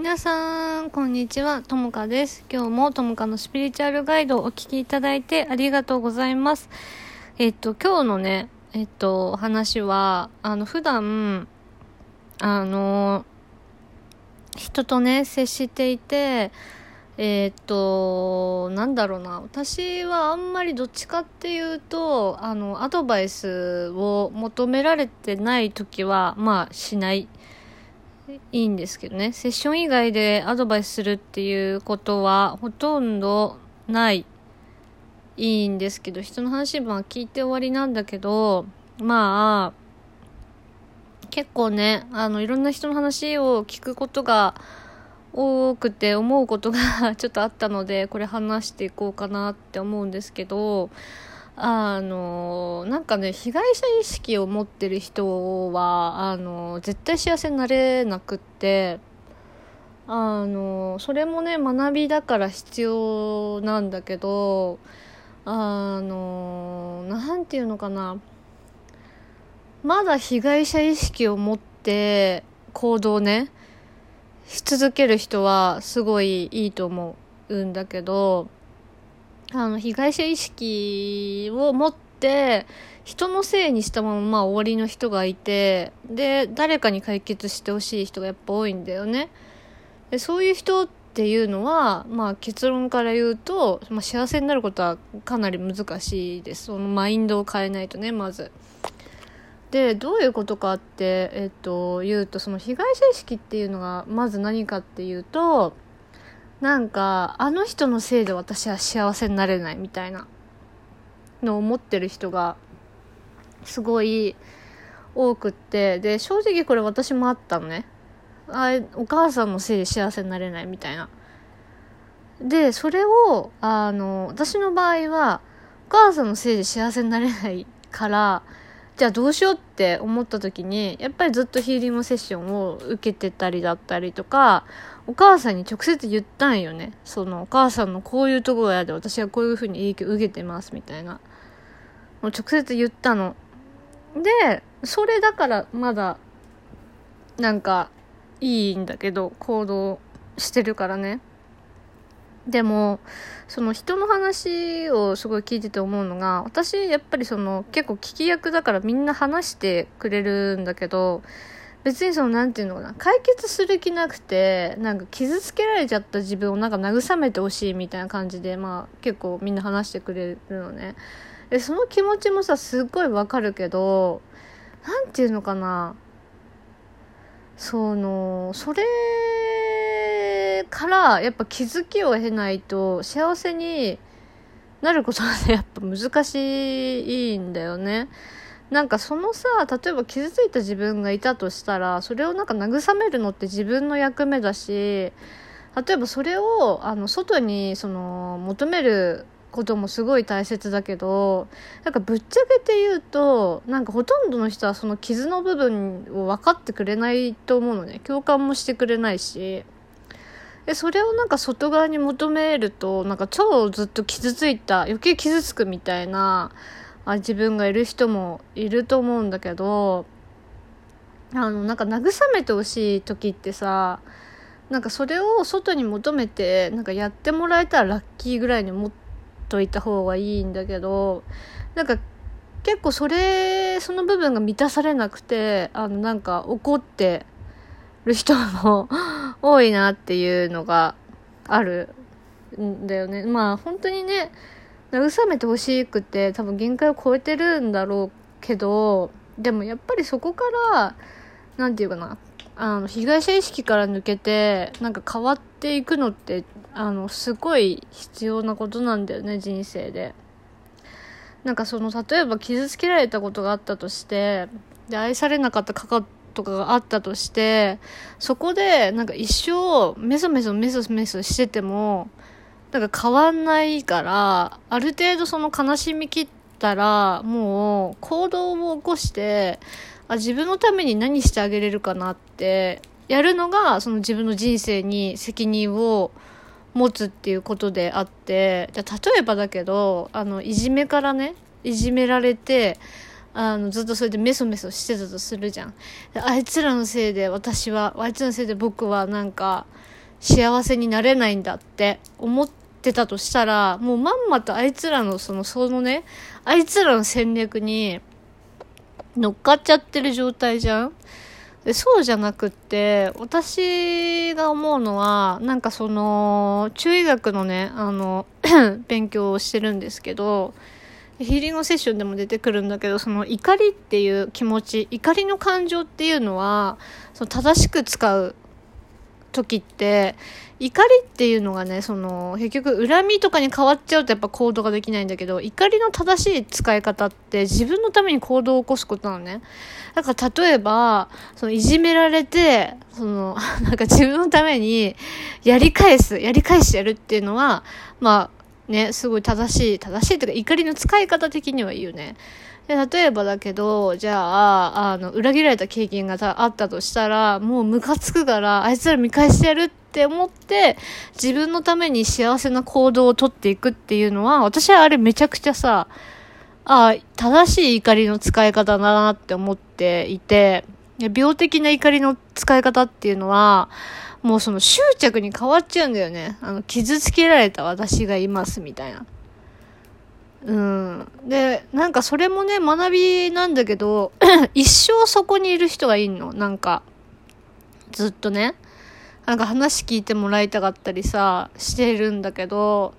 皆さん、こんにちは。ともかです。今日もともかのスピリチュアルガイドをお聞きいただいてありがとうございます。えっと、今日のね、えっと、話は、あの、普段、あの、人とね、接していて、えっと、なんだろうな。私はあんまりどっちかっていうと、あの、アドバイスを求められてない時は、まあ、しない。いいんですけどね。セッション以外でアドバイスするっていうことはほとんどない。いいんですけど、人の話は聞いて終わりなんだけど、まあ、結構ね、あの、いろんな人の話を聞くことが多くて思うことが ちょっとあったので、これ話していこうかなって思うんですけど、あのなんかね被害者意識を持ってる人はあの絶対幸せになれなくってあのそれもね学びだから必要なんだけどあのなんていうのかな。まだ被害者意識を持って行動ねし続ける人はすごいいいと思うんだけどあの、被害者意識を持って、人のせいにしたまま、まあ、終わりの人がいて、で、誰かに解決してほしい人がやっぱ多いんだよね。で、そういう人っていうのは、まあ、結論から言うと、まあ、幸せになることはかなり難しいです。そのマインドを変えないとね、まず。で、どういうことかって、えっと、言うと、その被害者意識っていうのが、まず何かっていうと、なんかあの人のせいで私は幸せになれないみたいなのを思ってる人がすごい多くってで正直これ私もあったのね。あお母さんのせいで幸せになれないみたいな。でそれをあの私の場合はお母さんのせいで幸せになれないからじゃあどうしようって思った時にやっぱりずっとヒーリングセッションを受けてたりだったりとかお母さんに直接言ったんよね。そのお母さんのこういうところやで私はこういう風に影響受けてますみたいな。もう直接言ったの。でそれだからまだなんかいいんだけど行動してるからね。でもその人の話をすごい聞いてて思うのが私やっぱりその結構聞き役だからみんな話してくれるんだけど別にそのなんていうのかな解決する気なくてなんか傷つけられちゃった自分をなんか慰めてほしいみたいな感じでまあ結構みんな話してくれるのねでその気持ちもさすっごいわかるけどなんていうのかなそのそれからやっぱ気づきを得ないと幸せになることはやっぱ難しいんだよね。なんかそのさ例えば傷ついた自分がいたとしたらそれをなんか慰めるのって自分の役目だし例えばそれをあの外にその求めることもすごい大切だけどなんかぶっちゃけて言うとなんかほとんどの人はその傷の部分を分かってくれないと思うのね。共感もしてくれないし。でそれをなんか外側に求めるとなんか超ずっと傷ついた余計傷つくみたいなあ自分がいる人もいると思うんだけどあのなんか慰めてほしい時ってさなんかそれを外に求めてなんかやってもらえたらラッキーぐらいに持っといた方がいいんだけどなんか結構それその部分が満たされなくてあのなんか怒ってる人も 多いなっていうのがあるんだよね。まあ本当にね、慰めてほしくて多分限界を超えてるんだろうけど、でもやっぱりそこから、なんていうかな、あの、被害者意識から抜けて、なんか変わっていくのって、あの、すごい必要なことなんだよね、人生で。なんかその、例えば傷つけられたことがあったとして、で、愛されなかったかかとかがあったとしてそこでなんか一生メソメソメソメソしててもなんか変わんないからある程度その悲しみきったらもう行動を起こしてあ自分のために何してあげれるかなってやるのがその自分の人生に責任を持つっていうことであってじゃ例えばだけどあのいじめからねいじめられてあの、ずっとそれでメソメソしてたとするじゃん。あいつらのせいで私は、あいつらのせいで僕はなんか、幸せになれないんだって思ってたとしたら、もうまんまとあいつらのその、そのね、あいつらの戦略に乗っかっちゃってる状態じゃん。でそうじゃなくって私が思うのはなんかその中医学のねあの 勉強をしてるんですけどヒーリングセッションでも出てくるんだけどその怒りっていう気持ち怒りの感情っていうのはその正しく使う時って怒りっていうのがねその結局恨みとかに変わっちゃうとやっぱ行動ができないんだけど怒りの正しい使い方って自分のために行動を起こすことなのね。だから例えばそのいじめられてその なんか自分のためにやり返すやり返してやるっていうのはまあね、すごい正しい、正しいというか怒りの使い方的にはいいよね。で、例えばだけど、じゃあ、あの、裏切られた経験があったとしたら、もうムカつくから、あいつら見返してやるって思って、自分のために幸せな行動をとっていくっていうのは、私はあれめちゃくちゃさ、あ正しい怒りの使い方だなって思っていて、病的な怒りの使い方っていうのは、もうその執着に変わっちゃうんだよね。あの、傷つけられた私がいますみたいな。うん。で、なんかそれもね、学びなんだけど、一生そこにいる人がいんの。なんか、ずっとね。なんか話聞いてもらいたかったりさ、してるんだけど、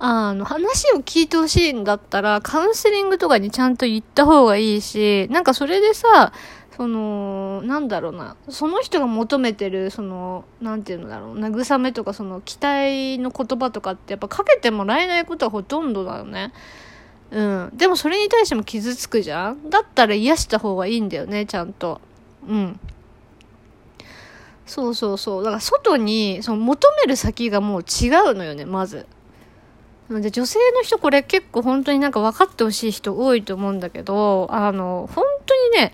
あの、話を聞いてほしいんだったら、カウンセリングとかにちゃんと言った方がいいし、なんかそれでさ、その、なんだろうな、その人が求めてる、その、なんていうのだろう、慰めとか、その、期待の言葉とかってやっぱかけてもらえないことはほとんどだよね。うん。でもそれに対しても傷つくじゃんだったら癒した方がいいんだよね、ちゃんと。うん。そうそうそう。だから外に、その求める先がもう違うのよね、まず。で、女性の人これ結構本当になんか分かってほしい人多いと思うんだけど、あの、本当にね、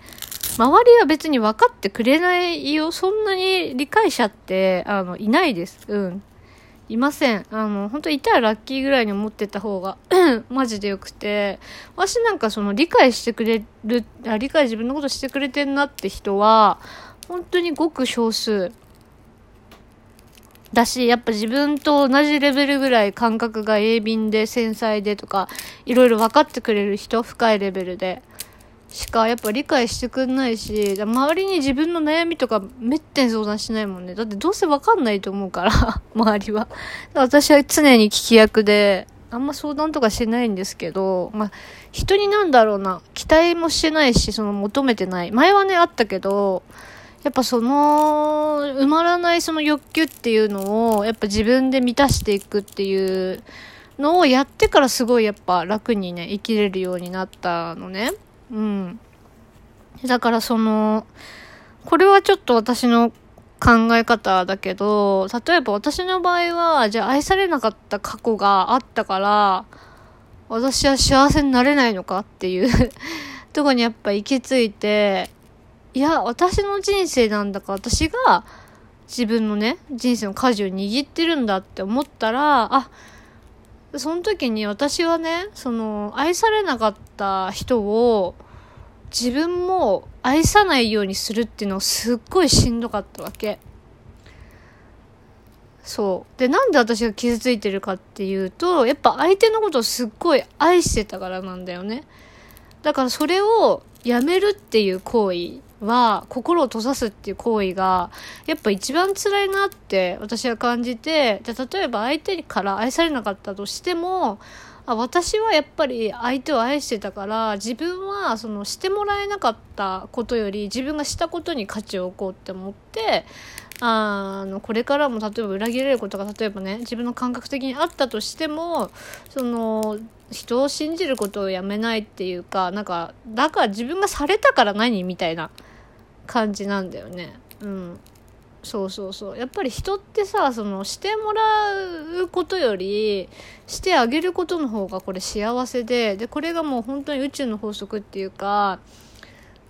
周りは別に分かってくれないよ。そんなに理解者って、あの、いないです。うん。いません。あの、本当いたらラッキーぐらいに思ってた方が マジでよくて、私なんかその理解してくれる、あ理解自分のことしてくれてんなって人は、本当にごく少数。だし、やっぱ自分と同じレベルぐらい感覚が鋭敏で繊細でとか、いろいろ分かってくれる人、深いレベルで。しかやっぱ理解してくんないし、周りに自分の悩みとかめったに相談しないもんね。だってどうせわかんないと思うから、周りは。私は常に聞き役で、あんま相談とかしてないんですけど、まあ、人になんだろうな、期待もしてないし、その求めてない。前はね、あったけど、やっぱその、埋まらないその欲求っていうのを、やっぱ自分で満たしていくっていうのをやってからすごいやっぱ楽にね、生きれるようになったのね。うん。だからその、これはちょっと私の考え方だけど、例えば私の場合は、じゃあ愛されなかった過去があったから、私は幸せになれないのかっていう とこにやっぱ行き着いて、いや、私の人生なんだか、私が自分のね、人生の舵を握ってるんだって思ったら、あ、その時に私はね、その、愛されなかった人を、自分も愛さないようにするっていうのがすっごいしんどかったわけ。そう。で、なんで私が傷ついてるかっていうと、やっぱ相手のことをすっごい愛してたからなんだよね。だからそれをやめるっていう行為は心を閉ざすっていう行為がやっぱ一番辛いなって私は感じてじゃ例えば相手から愛されなかったとしてもあ私はやっぱり相手を愛してたから自分はそのしてもらえなかったことより自分がしたことに価値を置こうって思ってあのこれからも例えば裏切れることが例えばね自分の感覚的にあったとしてもその人を信じることをやめないっていうかなんかだから自分がされたから何みたいな感じなんだよね。うん。そうそうそう。やっぱり人ってさ、その、してもらうことより、してあげることの方がこれ幸せで、で、これがもう本当に宇宙の法則っていうか、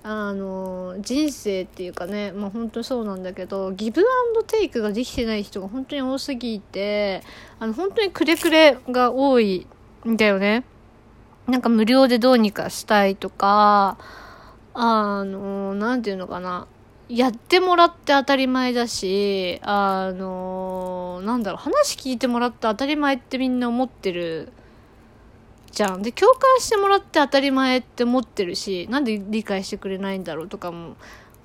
あの、人生っていうかね、まあ本当にそうなんだけど、ギブアンドテイクができてない人が本当に多すぎて、あの、本当にくれくれが多いだよね。なんか無料でどうにかしたいとか、あの、なんていうのかな。やってもらって当たり前だし、あの、なんだろう、話聞いてもらって当たり前ってみんな思ってるじゃん。で、共感してもらって当たり前って思ってるし、なんで理解してくれないんだろうとかも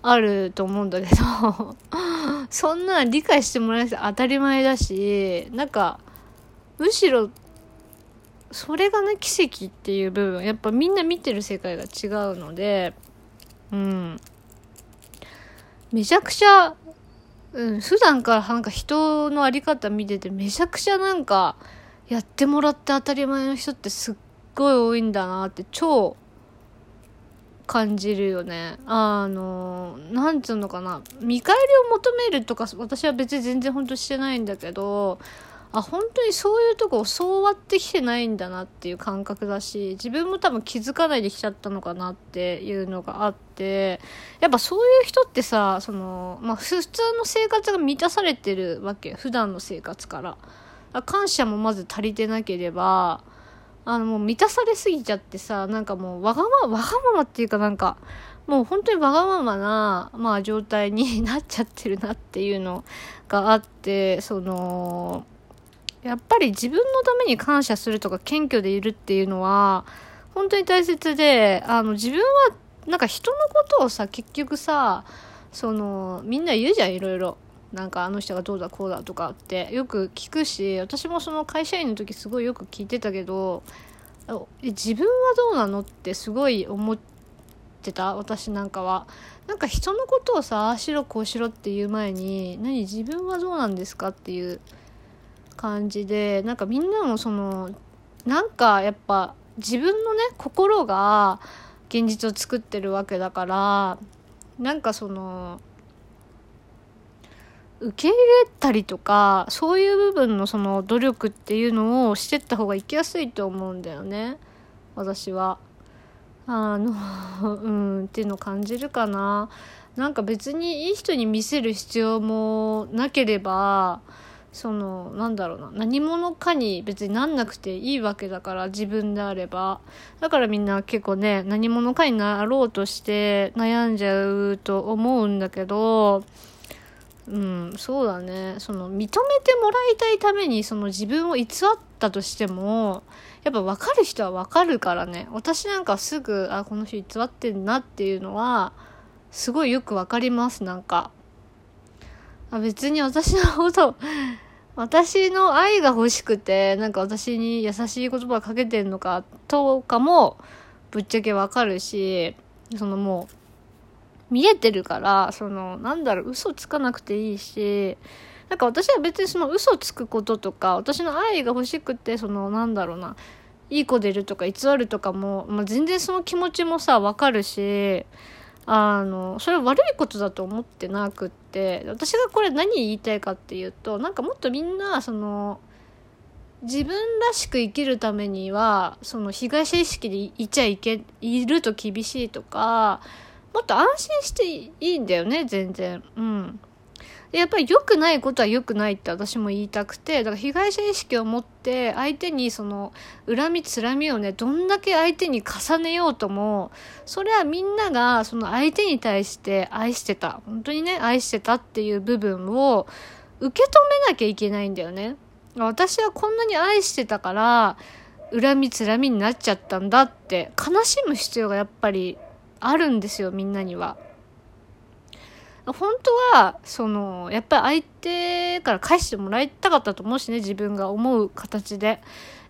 あると思うんだけど そんな理解してもらえて当たり前だし、なんか、むしろ、それがね、奇跡っていう部分、やっぱみんな見てる世界が違うので、うん。めちゃくちゃ、うん、普段からなんか人のあり方見ててめちゃくちゃなんかやってもらって当たり前の人ってすっごい多いんだなって超感じるよね。あの、なんつうのかな。見返りを求めるとか私は別に全然本当してないんだけど、あ本当にそういうとこ教わってきてないんだなっていう感覚だし自分も多分気づかないできちゃったのかなっていうのがあってやっぱそういう人ってさその、まあ、普通の生活が満たされてるわけ普段の生活から。感謝もまず足りてなければあのもう満たされすぎちゃってさなんかもうわがままわがままっていうかなんかもう本当にわがままな、まあ、状態になっちゃってるなっていうのがあってそのやっぱり自分のために感謝するとか謙虚でいるっていうのは、本当に大切で、あの、自分は、なんか人のことをさ、結局さ、その、みんな言うじゃん、いろいろ。なんかあの人がどうだこうだとかってよく聞くし、私もその会社員の時すごいよく聞いてたけど、自分はどうなのってすごい思ってた、私なんかは。なんか人のことをさ、ああしろこうしろっていう前に、何自分はどうなんですかっていう。感じでなんかみんなもそのなんかやっぱ自分のね心が現実を作ってるわけだからなんかその受け入れたりとかそういう部分のその努力っていうのをしてった方が生きやすいと思うんだよね私は。あの うんっていうの感じるかな。なんか別にいい人に見せる必要もなければそのなんだろうな。何者かに別になんなくていいわけだから自分であれば。だからみんな結構ね何者かになろうとして悩んじゃうと思うんだけどうんそうだね。その認めてもらいたいためにその自分を偽ったとしてもやっぱ分かる人は分かるからね。私なんかすぐあこの人偽ってんなっていうのはすごいよく分かりますなんか。あ別に私のこと私の愛が欲しくて、なんか私に優しい言葉かけてんのかとかもぶっちゃけわかるし、そのもう見えてるから、そのなんだろう、嘘つかなくていいし、なんか私は別にその嘘つくこととか、私の愛が欲しくて、そのなんだろうな、いい子出るとか偽るとかも、まあ、全然その気持ちもさ、わかるし、あのそれは悪いことだと思ってなくって私がこれ何言いたいかっていうとなんかもっとみんなその自分らしく生きるためにはその被害者意識でいちゃいけいると厳しいとかもっと安心していいんだよね全然。うん。でやっぱり良くないことは良くないって私も言いたくて、だから被害者意識を持って相手にその恨みつらみをね、どんだけ相手に重ねようとも、それはみんながその相手に対して愛してた、本当にね、愛してたっていう部分を受け止めなきゃいけないんだよね。私はこんなに愛してたから、恨みつらみになっちゃったんだって悲しむ必要がやっぱりあるんですよ、みんなには。本当は、その、やっぱり相手から返してもらいたかったと思うしね、自分が思う形で。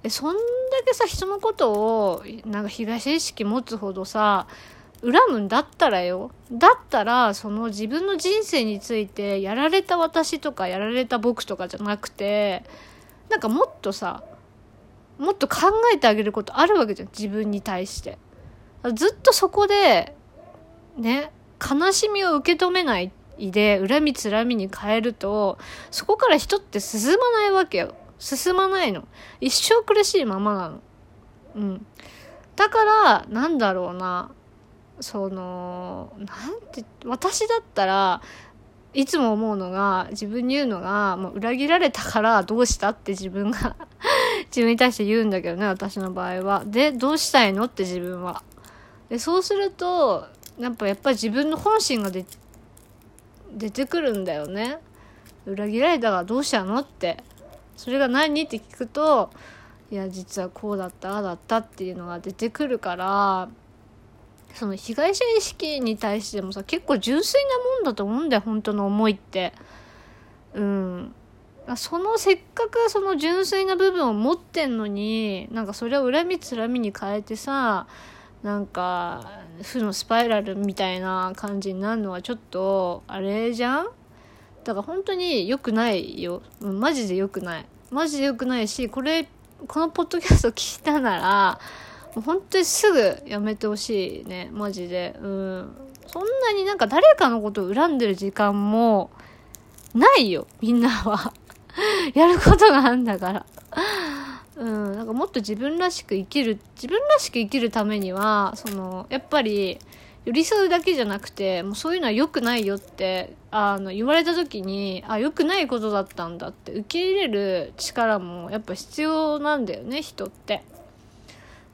そんだけさ、人のことを、なんか被害者意識持つほどさ、恨むんだったらよ。だったら、その自分の人生について、やられた私とか、やられた僕とかじゃなくて、なんかもっとさ、もっと考えてあげることあるわけじゃん、自分に対して。ずっとそこで、ね、悲しみを受け止めないで恨みつらみに変えるとそこから人って進まないわけよ。進まないの。一生苦しいままなの。うん。だからなんだろうな。そのなんて私だったらいつも思うのが自分に言うのがもう裏切られたからどうしたって自分が 自分に対して言うんだけどね、私の場合は。で、どうしたいのって自分は。で、そうすると、やっぱ、やっぱり自分の本心が出、てくるんだよね。裏切られたがどうしたのって。それが何？って聞くと、いや、実はこうだった、ああだったっていうのが出てくるから、その被害者意識に対してもさ、結構純粋なもんだと思うんだよ、本当の思いって。うん。そのせっかくその純粋な部分を持ってんのに、なんかそれを恨みつらみに変えてさ、なんか、負のスパイラルみたいな感じになるのはちょっと、あれじゃん？だから本当に良くないよ。マジで良くない。マジで良くないし、これ、このポッドキャスト聞いたなら、もう本当にすぐやめてほしいね。マジで。うん。そんなになんか誰かのことを恨んでる時間も、ないよ。みんなは。やることがあんだから。うん。なんかもっと自分らしく生きる、自分らしく生きるためには、その、やっぱり、寄り添うだけじゃなくて、もうそういうのは良くないよって、あの、言われた時に、あ、良くないことだったんだって受け入れる力もやっぱ必要なんだよね、人って。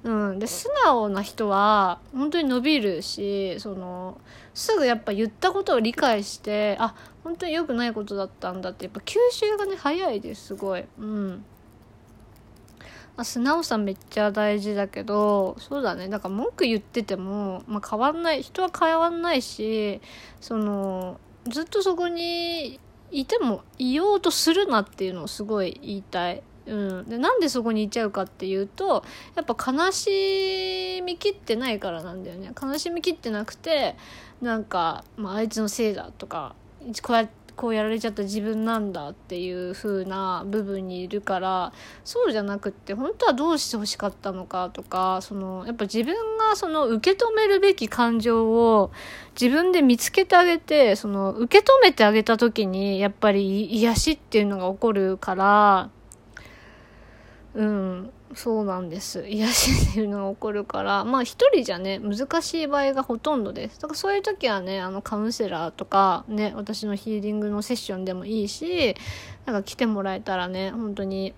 うん。で、素直な人は、本当に伸びるし、その、すぐやっぱ言ったことを理解して、あ、本当に良くないことだったんだって、やっぱ吸収がね、早いです、すごい。うん。まあ、素直さめっちゃ大事だけど、そうだね。だから文句言ってても、まあ、変わんない、人は変わんないし、その、ずっとそこにいても、いようとするなっていうのをすごい言いたい。うん、でなんでそこに行っちゃうかっていうとやっぱ悲しみきってないからなんだよね悲しみきってなくてなんか、まあ、あいつのせいだとかこうやってこうやられちゃった自分なんだっていう風な部分にいるからそうじゃなくって本当はどうしてほしかったのかとかそのやっぱ自分がその受け止めるべき感情を自分で見つけてあげてその受け止めてあげた時にやっぱり癒しっていうのが起こるからうん。そうなんです。癒しっていうのが起こるから、まあ一人じゃね、難しい場合がほとんどです。だからそういう時はね、あのカウンセラーとか、ね、私のヒーリングのセッションでもいいし、なんか来てもらえたらね、本当に、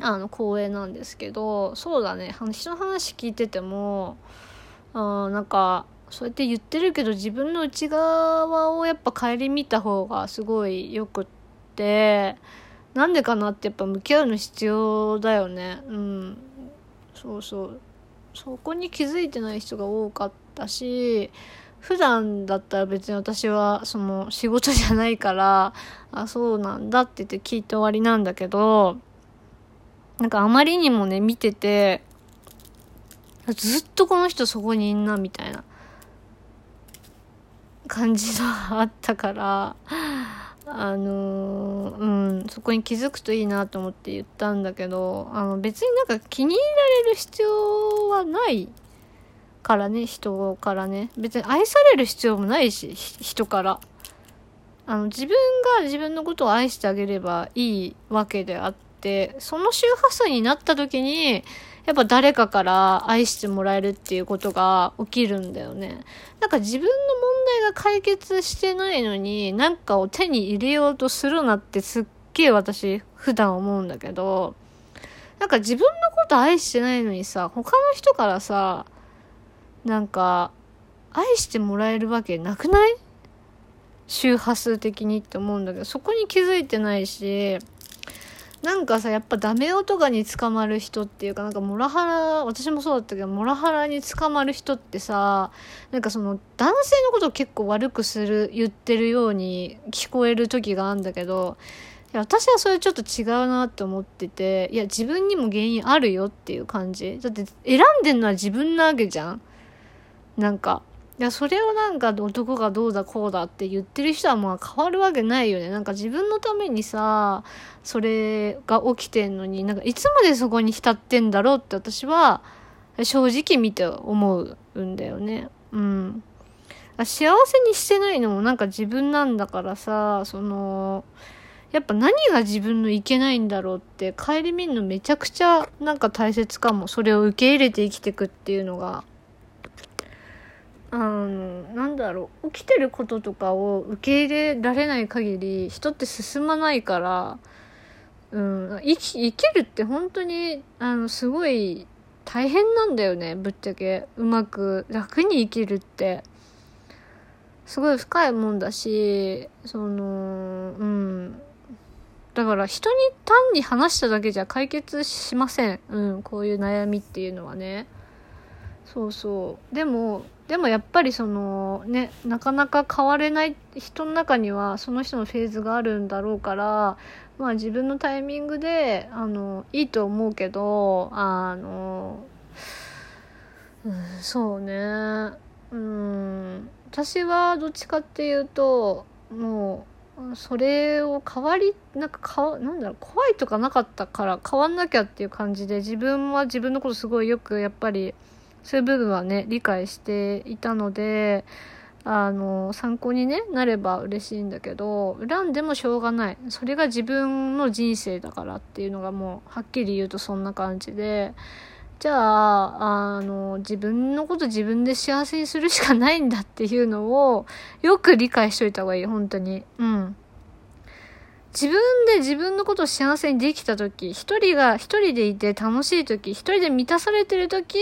あの、光栄なんですけど、そうだね、人の話聞いてても、あなんか、そうやって言ってるけど自分の内側をやっぱ顧みた方がすごいよくって、なんでかなってやっぱ向き合うの必要だよね。うん。そうそう。そこに気づいてない人が多かったし普段だったら別に私はその仕事じゃないからあそうなんだって言って聞いて終わりなんだけどなんかあまりにもね見ててずっとこの人そこにいんなみたいな感じがあったからあのうん、そこに気づくといいなと思って言ったんだけど、あの別になんか気に入られる必要はないからね、人からね。別に愛される必要もないし、人から。あの、自分が自分のことを愛してあげればいいわけであって、その周波数になった時に、やっぱ誰かから愛してもらえるっていうことが起きるんだよね。なんか自分のが解決してないのに、なんかを手に入れようとするなってすっげえ私普段思うんだけど、なんか自分のこと愛してないのにさ、他の人からさ、なんか、愛してもらえるわけなくない？周波数的にって思うんだけど、そこに気づいてないし、なんかさ、やっぱダメ男に捕まる人っていうか、なんかモラハラ、私もそうだったけど、モラハラに捕まる人ってさ、なんかその男性のことを結構悪くする、言ってるように聞こえる時があるんだけど、いや私はそれちょっと違うなって思ってて、いや自分にも原因あるよっていう感じ。だって選んでんのは自分なわけじゃん。なんか。いや、それをなんか男がどうだこうだって言ってる人はまあ変わるわけないよね。なんか自分のためにさ、それが起きてんのに、なんかいつまでそこに浸ってんだろうって私は正直見て思うんだよね。うん。幸せにしてないのもなんか自分なんだからさ、その、やっぱ何が自分のいけないんだろうって顧みるのめちゃくちゃなんか大切かも。それを受け入れて生きてくっていうのが。あの、なんだろう、起きてることとかを受け入れられない限り、人って進まないから、うん生き生きるって本当にあのすごい大変なんだよねぶっちゃけ。うまく楽に生きるって。すごい深いもんだしそのうん。だから人に単に話しただけじゃ解決しません。うんこういう悩みっていうのはね。そうそう。でもでもやっぱりそのねなかなか変われない人の中にはその人のフェーズがあるんだろうからまあ自分のタイミングであのいいと思うけどあの、うん、そうね。うん私はどっちかっていうともうそれを変わりなんかかなんだろう怖いとかなかったから変わんなきゃっていう感じで自分は自分のことすごいよくやっぱりそういう部分はね理解していたのであの参考に、ね、なれば嬉しいんだけど恨んでもしょうがない。それが自分の人生だからっていうのがもうはっきり言うとそんな感じで。じゃああの自分のこと自分で幸せにするしかないんだっていうのをよく理解しといた方がいい。本当に。うん。自分で自分のことを幸せにできた時一人が一人でいて楽しい時一人で満たされてる時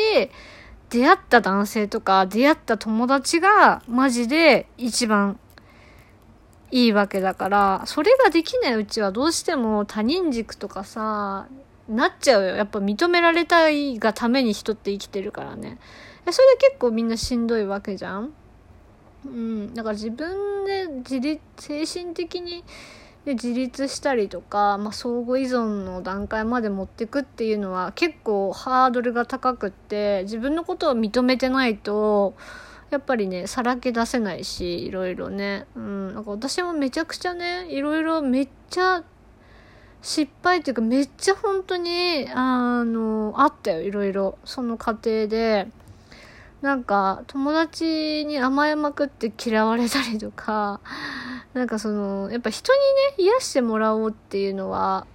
出会った男性とか出会った友達がマジで一番いいわけだから、それができないうちはどうしても他人軸とかさ、なっちゃうよ。やっぱ認められたいがために人って生きてるからね。それで結構みんなしんどいわけじゃん？うん。だから自分で自立、精神的にで自立したりとか、まあ、相互依存の段階まで持っていくっていうのは結構ハードルが高くって自分のことを認めてないとやっぱりねさらけ出せないしいろいろね。うんなんか私もめちゃくちゃねいろいろめっちゃ失敗っていうかめっちゃ本当にあのあったよいろいろ。その過程で。なんか友達に甘えまくって嫌われたりとかなんかそのやっぱ人にね癒してもらおうっていうのは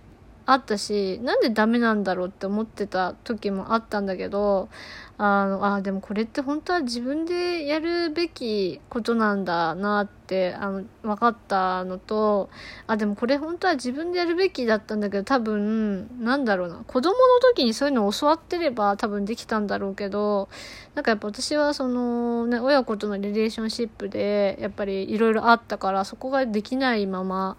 あったしなんでダメなんだろうって思ってた時もあったんだけどあのあでもこれって本当は自分でやるべきことなんだなってあの分かったのとあでもこれ本当は自分でやるべきだったんだけど多分なんだろうな子供の時にそういうのを教わってれば多分できたんだろうけどなんかやっぱ私はそのね親子とのリレーションシップでやっぱりいろいろあったからそこができないまま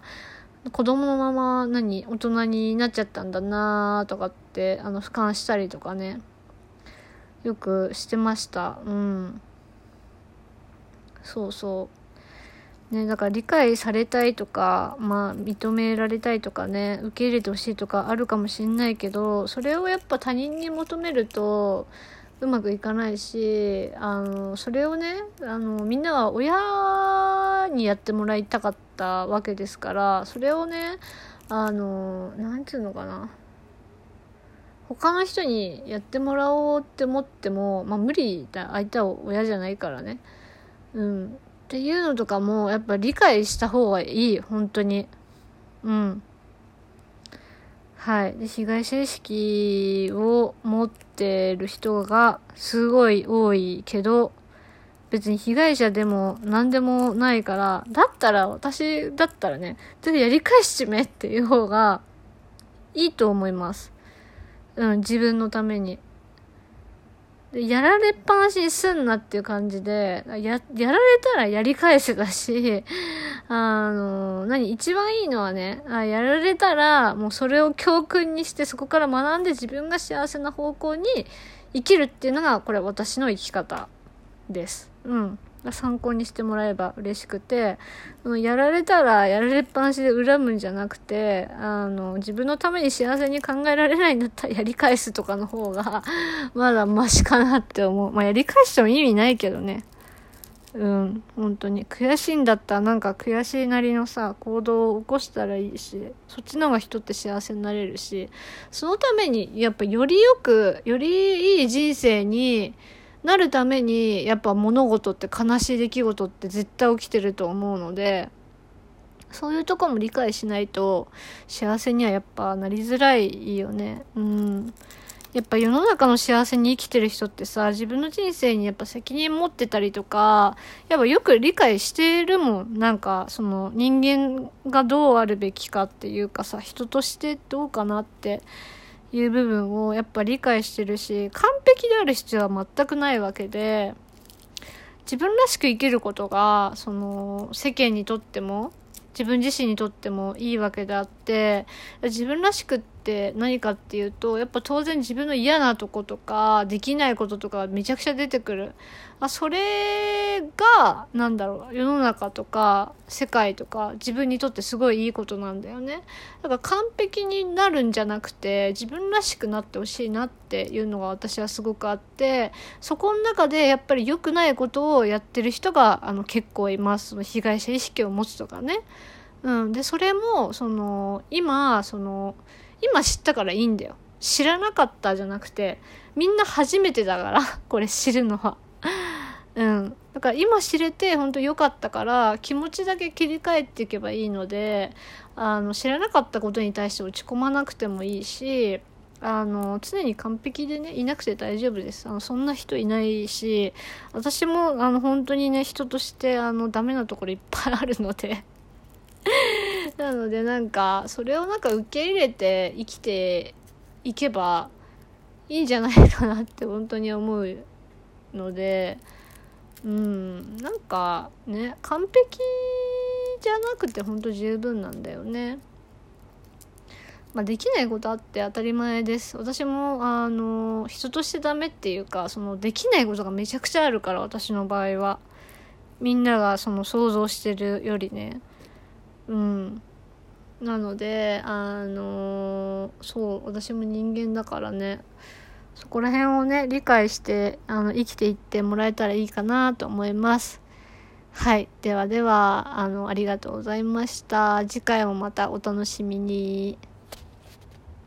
子供のまま何大人になっちゃったんだなとかってあの俯瞰したりとかねよくしてました。うん。そうそう。ねだから理解されたいとかまあ認められたいとかね受け入れてほしいとかあるかもしんないけどそれをやっぱ他人に求めるとうまくいかないしあのそれをねあのみんなは親にやってもらいたかったわけですからそれをねあの何て言うのかな。他の人にやってもらおうって思っても、まあ、無理だ相手は親じゃないからね。うん。っていうのとかもやっぱ理解した方がいい本当に。うん。はい。で被害者意識を持ってる人がすごい多いけど別に被害者でも何でもないからだったら私だったらねやり返しちめっていう方がいいと思いますうん、自分のために。でやられっぱなしにすんなっていう感じで、や、やられたらやり返せだし、あの、何、一番いいのはね、あやられたら、もうそれを教訓にして、そこから学んで自分が幸せな方向に生きるっていうのが、これ私の生き方です。うん。参考にしてもらえば嬉しくて、やられたらやられっぱなしで恨むんじゃなくて、あの、自分のために幸せに考えられないんだったら やり返すとかの方が、まだマシかなって思う。まあ、やり返しても意味ないけどね。うん、本当に。悔しいんだったらなんか悔しいなりのさ、行動を起こしたらいいし、そっちの方が人って幸せになれるし、そのために、やっぱよりよく、よりいい人生に、なるためにやっぱ物事って悲しい出来事って絶対起きてると思うのでそういうとこも理解しないと幸せにはやっぱなりづらいよね。うん。やっぱ世の中の幸せに生きてる人ってさ、自分の人生にやっぱ責任持ってたりとか、やっぱよく理解してるもん。なんか、その人間がどうあるべきかっていうかさ、人としてどうかなって。いう部分をやっぱ理解してるし、完璧である必要は全くないわけで、自分らしく生きることが、その、世間にとっても、自分自身にとってもいいわけであって自分らしくって何かっていうとやっぱ当然自分の嫌なとことかできないこととかめちゃくちゃ出てくる。あそれがなんだろう世の中とか世界とか自分にとってすごいいいことなんだよね。だから完璧になるんじゃなくて自分らしくなってほしいなっていうのが私はすごくあってそこの中でやっぱり良くないことをやってる人があの結構います。その被害者意識を持つとかね。うん、でそれもその今その今知ったからいいんだよ。知らなかったじゃなくてみんな初めてだから これ知るのは。うん。だから今知れて本当良かったから気持ちだけ切り替えていけばいいのであの知らなかったことに対して落ち込まなくてもいいしあの常に完璧でねいなくて大丈夫です。あのそんな人いないし私もあの本当にね人としてあのダメなところいっぱいあるので。なのでなんかそれをなんか受け入れて生きていけばいいんじゃないかなって本当に思うのでうんなんかね完璧じゃなくて本当十分なんだよね。まあ、できないことあって当たり前です。私もあの人としてダメっていうかそのできないことがめちゃくちゃあるから私の場合は。みんながその想像してるよりね。うん。なのであのそう私も人間だからね。そこら辺をね理解してあの生きていってもらえたらいいかなと思います。はい。ではではあのありがとうございました。次回もまたお楽しみに。